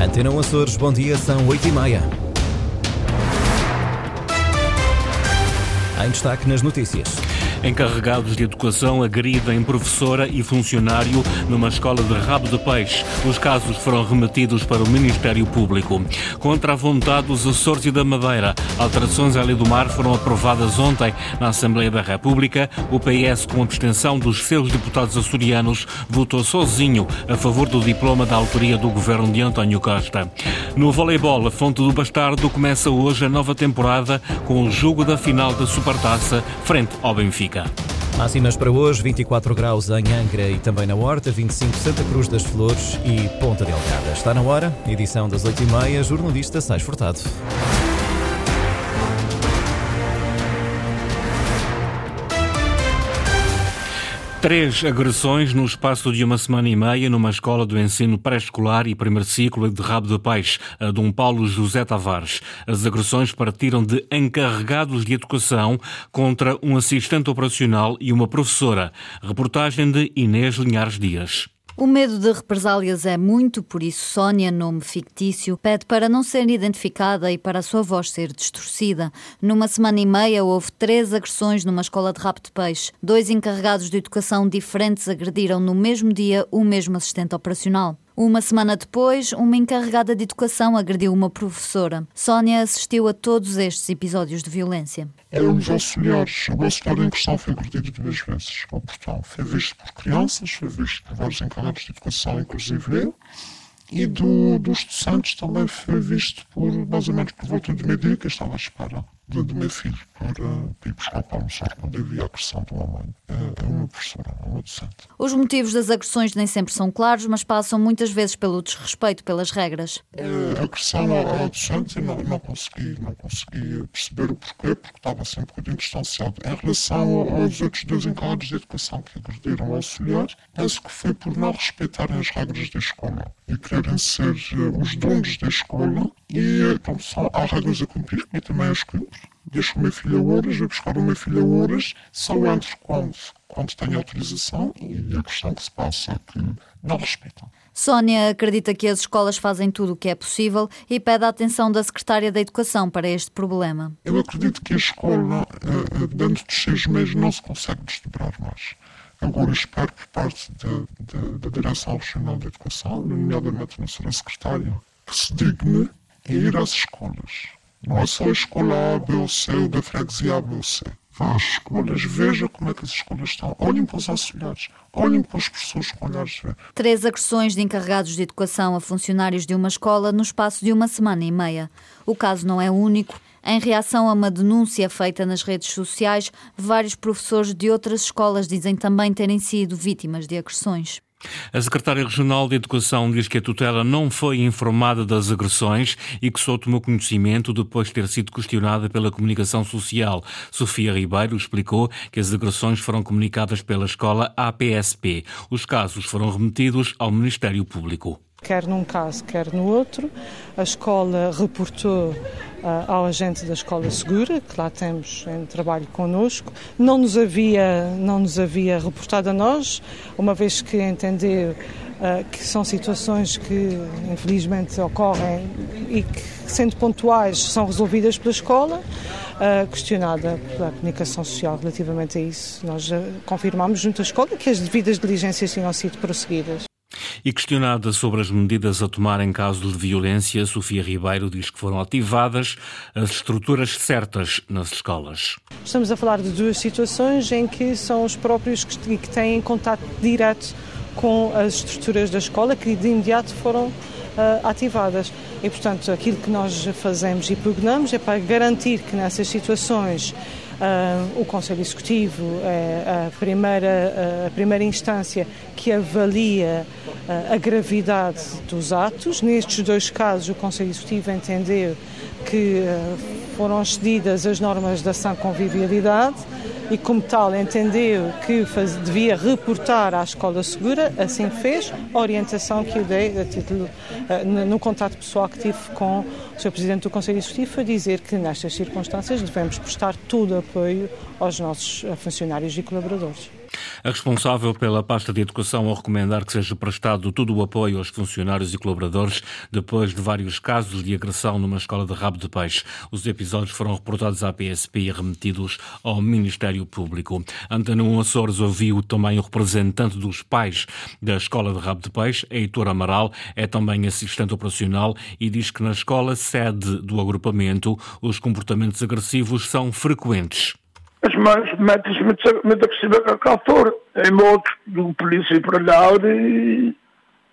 Antena Açores, bom dia, são 8 e meia. Em destaque nas notícias. Encarregados de educação agridem professora e funcionário numa escola de rabo de peixe. Os casos foram remetidos para o Ministério Público. Contra a vontade dos Açores e da Madeira, alterações à lei do mar foram aprovadas ontem na Assembleia da República. O PS, com abstenção dos seus deputados açorianos, votou sozinho a favor do diploma da autoria do governo de António Costa. No voleibol, a Fonte do Bastardo começa hoje a nova temporada com o jogo da final da Supertaça frente ao Benfica. Máximas para hoje, 24 graus em Angra e também na Horta, 25 Santa Cruz das Flores e Ponta Delgada. Está na hora, edição das 8h30, jornalista Sais Furtado. Três agressões no espaço de uma semana e meia numa escola do ensino pré-escolar e primeiro ciclo de Rabo de Peixe, a Dom Paulo José Tavares. As agressões partiram de encarregados de educação contra um assistente operacional e uma professora. Reportagem de Inês Linhares Dias. O medo de represálias é muito, por isso Sónia, nome fictício, pede para não ser identificada e para a sua voz ser distorcida. Numa semana e meia houve três agressões numa escola de rapto de peixe. Dois encarregados de educação diferentes agrediram no mesmo dia o mesmo assistente operacional. Uma semana depois, uma encarregada de educação agrediu uma professora. Sónia assistiu a todos estes episódios de violência. Eram os auxiliares. O auxiliar em questão foi agredido duas vezes ao. Foi visto por crianças, foi visto por vários encarregados de educação, inclusive eu. E do, dos docentes também foi visto por, mais ou menos por volta de meio-dia, que estava à espera do, do meu filho para ir buscar para almoçar quando eu vi a agressão de uma mãe. É, é uma professora, é uma docente. Os motivos das agressões nem sempre são claros, mas passam muitas vezes pelo desrespeito pelas regras. É, a agressão à docente não, não, consegui, não consegui perceber o porquê, porque estava sempre bocadinho distanciado. Em relação aos outros dois encargos de educação que agrediram o auxiliar, penso que foi por não respeitarem as regras da escola e quererem ser uh, os donos da escola e, como são, há regras a cumprir, e também as cumpro deixo o meu filho a horas, vou buscar o meu filho a horas, só entro quando, quando tenho autorização e a questão que se passa é que não respeitam. Sónia acredita que as escolas fazem tudo o que é possível e pede a atenção da Secretária da Educação para este problema. Eu acredito que a escola, uh, dentro dos seis meses, não se consegue desdobrar mais. Agora espero por parte da Direção Regional da Educação, nomeadamente na Sra. Secretária, que se digne a ir às escolas não é só a escola A, B ou C, ou da freguesia A, B ou C. Vá às escolas, veja como é que as escolas estão. Olhem para os auxiliares, olhem para as pessoas com olhares. Três agressões de encarregados de educação a funcionários de uma escola no espaço de uma semana e meia. O caso não é único. Em reação a uma denúncia feita nas redes sociais, vários professores de outras escolas dizem também terem sido vítimas de agressões. A secretária regional de Educação diz que a tutela não foi informada das agressões e que só tomou conhecimento depois de ter sido questionada pela comunicação social. Sofia Ribeiro explicou que as agressões foram comunicadas pela escola APSP. Os casos foram remetidos ao Ministério Público. Quer num caso, quer no outro, a escola reportou uh, ao agente da Escola Segura, que lá temos em trabalho connosco, não nos havia, não nos havia reportado a nós, uma vez que entendeu uh, que são situações que infelizmente ocorrem e que, sendo pontuais, são resolvidas pela escola. Uh, questionada pela comunicação social relativamente a isso, nós confirmamos junto à escola que as devidas diligências tinham sido prosseguidas. E questionada sobre as medidas a tomar em casos de violência, Sofia Ribeiro diz que foram ativadas as estruturas certas nas escolas. Estamos a falar de duas situações em que são os próprios que, têm contato direto com as estruturas da escola que de imediato foram uh, ativadas. E, portanto, aquilo que nós fazemos e prognamos é para garantir que nessas situações Uh, o Conselho Executivo é a primeira, a primeira instância que avalia uh, a gravidade dos atos. Nestes dois casos, o Conselho Executivo entendeu que uh, foram excedidas as normas da sã convivialidade e, como tal, entendeu que faz, devia reportar à Escola Segura, assim fez, a orientação que eu dei a título, uh, no contato pessoal que tive com o Sr. Presidente do Conselho Executivo, a dizer que nestas circunstâncias devemos prestar todo o apoio aos nossos funcionários e colaboradores. A responsável pela pasta de educação ao recomendar que seja prestado todo o apoio aos funcionários e colaboradores depois de vários casos de agressão numa escola de rabo de peixe. Os episódios foram reportados à PSP e remetidos ao Ministério Público. Antena Açores ouviu também o representante dos pais da escola de rabo de peixe, Heitor Amaral, é também assistente operacional e diz que na escola sede do agrupamento os comportamentos agressivos são frequentes as mães metem-se muito, muito agressiva com a altura. Em modo do polícia para lá e,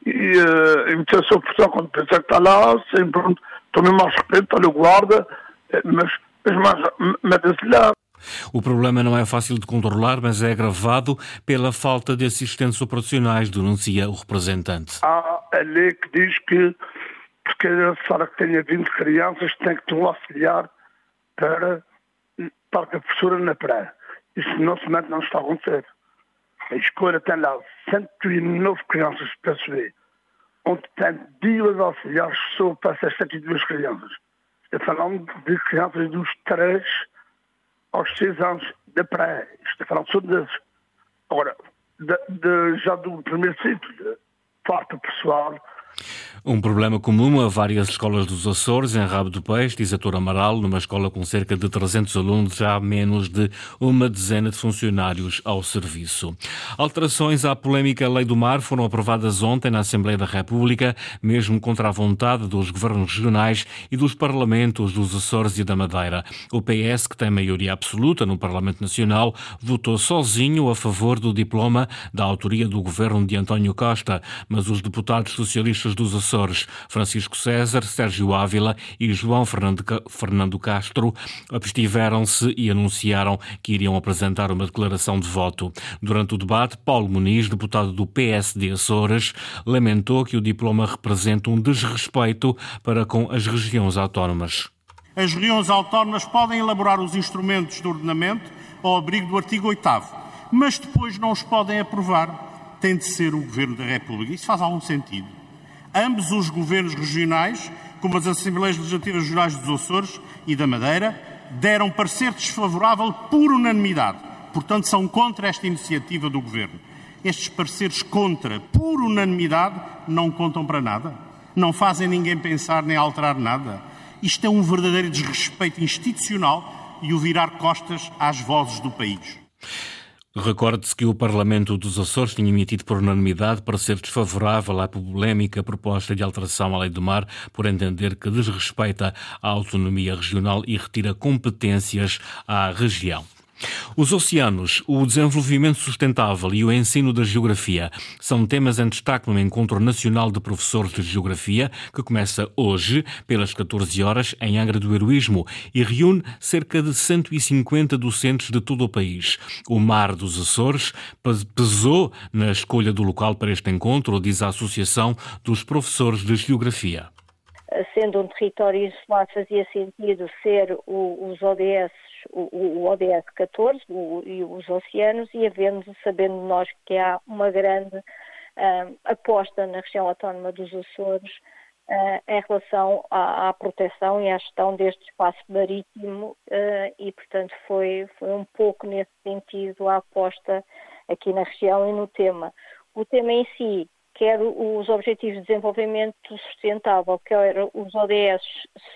e, uh, e meter a sua pressão quando pensa que está lá, sempre tomem mais respeito, olha o guarda, eh, mas as mães metem-se lá. O problema não é fácil de controlar, mas é agravado pela falta de assistentes operacionais, denuncia o representante. Há a lei que diz que porque a senhora que tenha 20 crianças tem que ter um auxiliar para parque a professora na praia. Isso nesse momento não está a acontecer. A escola tem lá 109 crianças para se ver, onde tem duas auxiliares só para essas 102 crianças. Estou falando de crianças dos 3 aos 6 anos da praia. Estou falando só deles. Agora, de, de, já do primeiro ciclo, parte pessoal, um problema comum a várias escolas dos Açores, em Rabo do Peixe, diz a Tora Amaral, numa escola com cerca de 300 alunos, já há menos de uma dezena de funcionários ao serviço. Alterações à polémica Lei do Mar foram aprovadas ontem na Assembleia da República, mesmo contra a vontade dos governos regionais e dos parlamentos dos Açores e da Madeira. O PS, que tem maioria absoluta no Parlamento Nacional, votou sozinho a favor do diploma da autoria do governo de António Costa, mas os deputados socialistas dos Açores, Francisco César, Sérgio Ávila e João Fernando Castro, abstiveram-se e anunciaram que iriam apresentar uma declaração de voto. Durante o debate, Paulo Muniz, deputado do PSD Açores, lamentou que o diploma representa um desrespeito para com as regiões autónomas. As regiões autónomas podem elaborar os instrumentos do ordenamento ao abrigo do artigo 8 mas depois não os podem aprovar. Tem de ser o Governo da República. Isso faz algum sentido. Ambos os governos regionais, como as Assembleias Legislativas Regionais dos Açores e da Madeira, deram parecer desfavorável por unanimidade. Portanto, são contra esta iniciativa do Governo. Estes pareceres contra, por unanimidade, não contam para nada. Não fazem ninguém pensar nem alterar nada. Isto é um verdadeiro desrespeito institucional e o virar costas às vozes do país. Recorde-se que o Parlamento dos Açores tinha emitido por unanimidade para ser desfavorável à polémica proposta de alteração à Lei do Mar, por entender que desrespeita a autonomia regional e retira competências à região. Os oceanos, o desenvolvimento sustentável e o ensino da geografia são temas em destaque no Encontro Nacional de Professores de Geografia, que começa hoje, pelas 14 horas, em Angra do Heroísmo, e reúne cerca de 150 docentes de todo o país. O Mar dos Açores pesou na escolha do local para este encontro, diz a Associação dos Professores de Geografia sendo um território isolado, fazia sentido ser o, os ODS o, o ODS 14 o, e os oceanos e havendo, sabendo nós que há uma grande uh, aposta na região autónoma dos Açores uh, em relação à, à, proteção e à gestão deste espaço marítimo uh, e, portanto, foi, foi um pouco nesse sentido a aposta aqui na região e no tema. O tema em si quer os Objetivos de Desenvolvimento Sustentável, quer os ODS,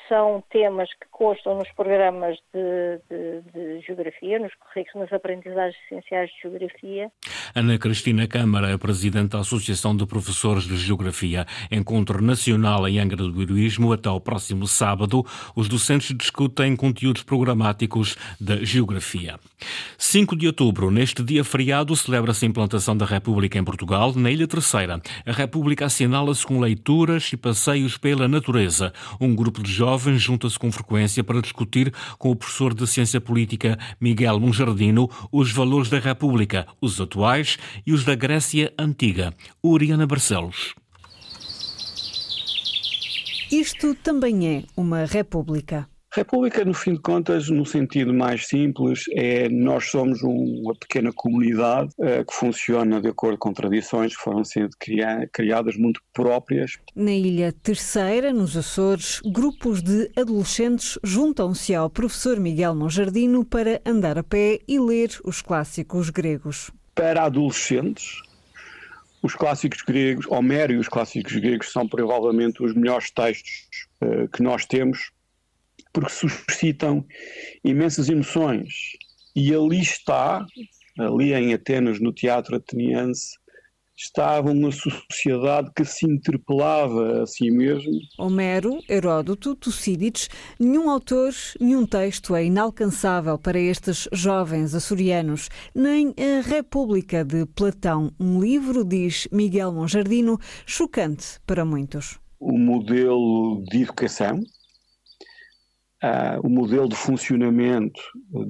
são temas que constam nos programas de, de, de Geografia, nos currículos, nas aprendizagens essenciais de Geografia. Ana Cristina Câmara é Presidente da Associação de Professores de Geografia. Encontro nacional em Angra do Heroísmo até o próximo sábado. Os docentes discutem conteúdos programáticos da Geografia. 5 de outubro, neste dia feriado, celebra-se a implantação da República em Portugal, na Ilha Terceira. A República assinala-se com leituras e passeios pela natureza. Um grupo de jovens junta-se com frequência para discutir com o professor de Ciência Política Miguel Monjardino os valores da República, os atuais e os da Grécia Antiga. Uriana Barcelos. Isto também é uma república. República, no fim de contas, no sentido mais simples, é nós somos uma pequena comunidade uh, que funciona de acordo com tradições que foram sendo criadas muito próprias. Na Ilha Terceira, nos Açores, grupos de adolescentes juntam-se ao professor Miguel Monjardino para andar a pé e ler os clássicos gregos. Para adolescentes, os clássicos gregos, Homero e os clássicos gregos são provavelmente os melhores textos uh, que nós temos, porque suscitam imensas emoções. E ali está, ali em Atenas, no teatro ateniense, estava uma sociedade que se interpelava a si mesmo. Homero, Heródoto, Tucídides, nenhum autor, nenhum texto é inalcançável para estes jovens açorianos, nem a República de Platão, um livro, diz Miguel Monjardino, chocante para muitos. O modelo de educação, uh, o modelo de funcionamento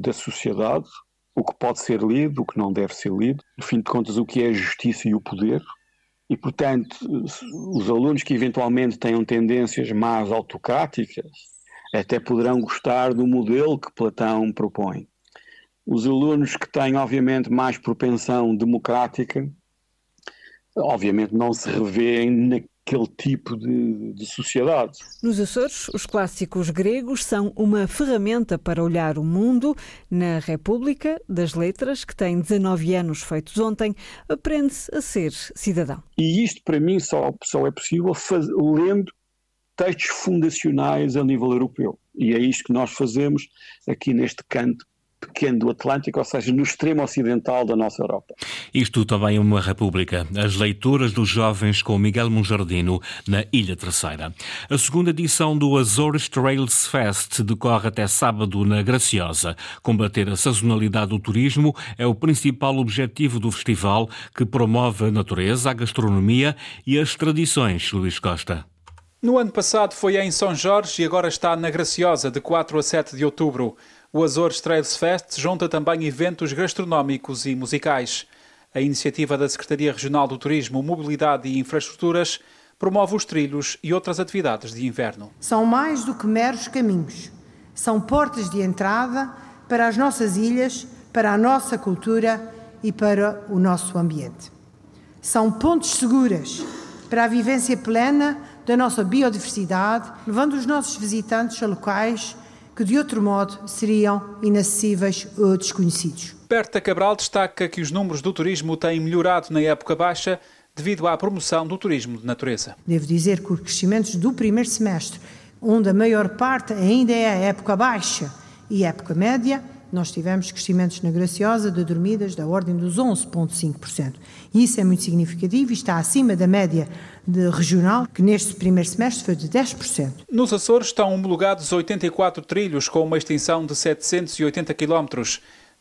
da sociedade, o que pode ser lido, o que não deve ser lido, no fim de contas, o que é a justiça e o poder. E, portanto, os alunos que eventualmente tenham tendências mais autocráticas até poderão gostar do modelo que Platão propõe. Os alunos que têm, obviamente, mais propensão democrática, obviamente não se revêem aquele tipo de, de, sociedade. Nos Açores, os clássicos gregos são uma ferramenta para olhar o mundo. Na República das Letras, que tem 19 anos feitos ontem, aprende-se a ser cidadão. E isto, para mim, só, só é possível faz, lendo textos fundacionais a nível europeu. E é isto que nós fazemos aqui neste canto pequeno do Atlântico, ou seja, no extremo ocidental da nossa Europa. Isto também é uma república. As leituras dos jovens com Miguel Monjardino na Ilha Terceira. A segunda edição do Azores Trails Fest decorre até sábado na Graciosa. Combater a sazonalidade do turismo é o principal objetivo do festival, que promove a natureza, a gastronomia e as tradições, Luís Costa. No ano passado foi em São Jorge e agora está na Graciosa, de 4 a 7 de outubro. O Azores Trails Fest junta também eventos gastronómicos e musicais. A iniciativa da Secretaria Regional do Turismo, Mobilidade e Infraestruturas promove os trilhos e outras atividades de inverno. São mais do que meros caminhos. São portas de entrada para as nossas ilhas, para a nossa cultura e para o nosso ambiente. São pontes seguras para a vivência plena da nossa biodiversidade, levando os nossos visitantes a locais que de outro modo seriam inacessíveis ou desconhecidos. Berta Cabral destaca que os números do turismo têm melhorado na época baixa devido à promoção do turismo de natureza. Devo dizer que os crescimentos do primeiro semestre, onde a maior parte ainda é a época baixa e época média, nós tivemos crescimentos na Graciosa de dormidas da ordem dos 11,5%. E isso é muito significativo e está acima da média regional, que neste primeiro semestre foi de 10%. Nos Açores estão homologados 84 trilhos com uma extensão de 780 km.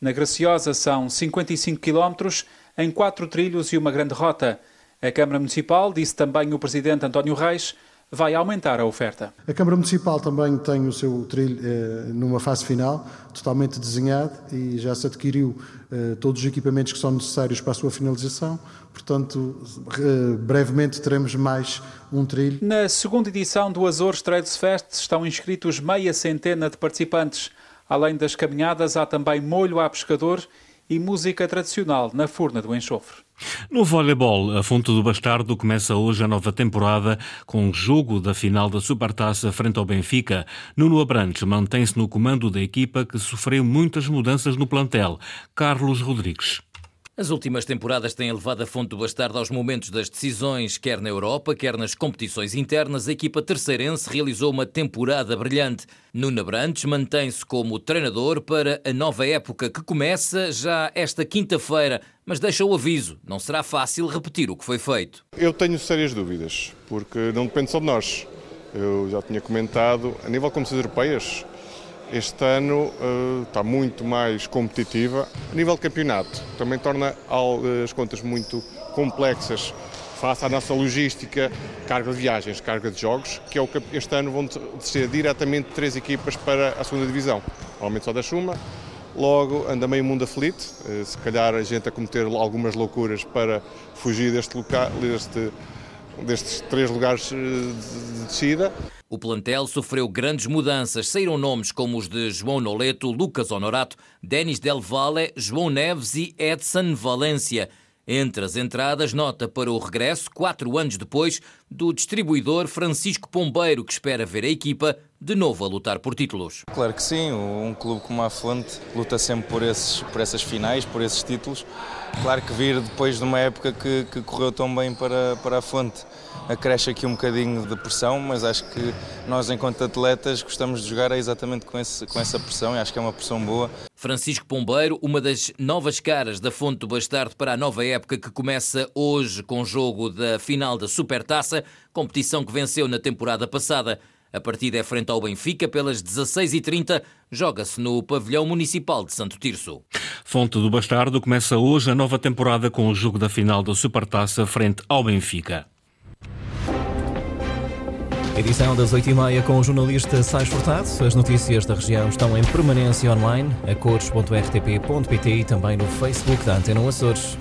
Na Graciosa são 55 km em quatro trilhos e uma grande rota. A Câmara Municipal, disse também o Presidente António Reis, vai aumentar a oferta. A Câmara Municipal também tem o seu trilho eh, numa fase final, totalmente desenhado e já se adquiriu eh, todos os equipamentos que são necessários para a sua finalização. Portanto, eh, brevemente teremos mais um trilho. Na segunda edição do Azores Trades Fest estão inscritos meia centena de participantes. Além das caminhadas, há também molho a pescador e música tradicional na Furna do Enxofre. No voleibol, a Fonte do Bastardo começa hoje a nova temporada com o jogo da final da Supertaça frente ao Benfica. Nuno Abrantes mantém-se no comando da equipa que sofreu muitas mudanças no plantel. Carlos Rodrigues. As últimas temporadas têm levado a Fonte do Bastardo aos momentos das decisões, quer na Europa, quer nas competições internas. A equipa terceirense realizou uma temporada brilhante. Nuno Brantes mantém-se como treinador para a nova época que começa já esta quinta-feira, mas deixa o aviso: não será fácil repetir o que foi feito. Eu tenho sérias dúvidas, porque não depende só de nós. Eu já tinha comentado, a nível de competições europeias, este ano uh, está muito mais competitiva. A nível de campeonato, também torna as contas muito complexas face à nossa logística, carga de viagens, carga de jogos, que é o que este ano vão ser diretamente três equipas para a segunda divisão. Normalmente só da Chuma, logo anda meio mundo aflito, uh, se calhar a gente a cometer algumas loucuras para fugir deste, local, deste destes três lugares eh, de descida. O plantel sofreu grandes mudanças. Saíram nomes como os de João Noleto, Lucas Honorato, Denis Del Valle, João Neves e Edson Valência. Entre as entradas, nota para o regresso, quatro anos depois, do distribuidor Francisco Pombeiro, que espera ver a equipa de novo a lutar por títulos. Claro que sim, um clube como a Fonte luta sempre por, esses, por essas finais, por esses títulos. Claro que vir depois de uma época que, que correu tão bem para, para a Fonte acresce aqui um bocadinho de pressão, mas acho que nós, enquanto atletas, gostamos de jogar exatamente com, esse, com essa pressão e acho que é uma pressão boa. Francisco Pombeiro, uma das novas caras da Fonte do Bastardo para a nova época que começa hoje com o jogo da final da Supertaça, competição que venceu na temporada passada. A partida é frente ao Benfica pelas 16h30. Joga-se no pavilhão municipal de Santo Tirso. Fonte do Bastardo começa hoje a nova temporada com o jogo da final da Supertaça frente ao Benfica. Edição das 8h30 com o jornalista Sais Furtado. As notícias da região estão em permanência online, a cores.rtp.pt e também no Facebook da Antena Açores.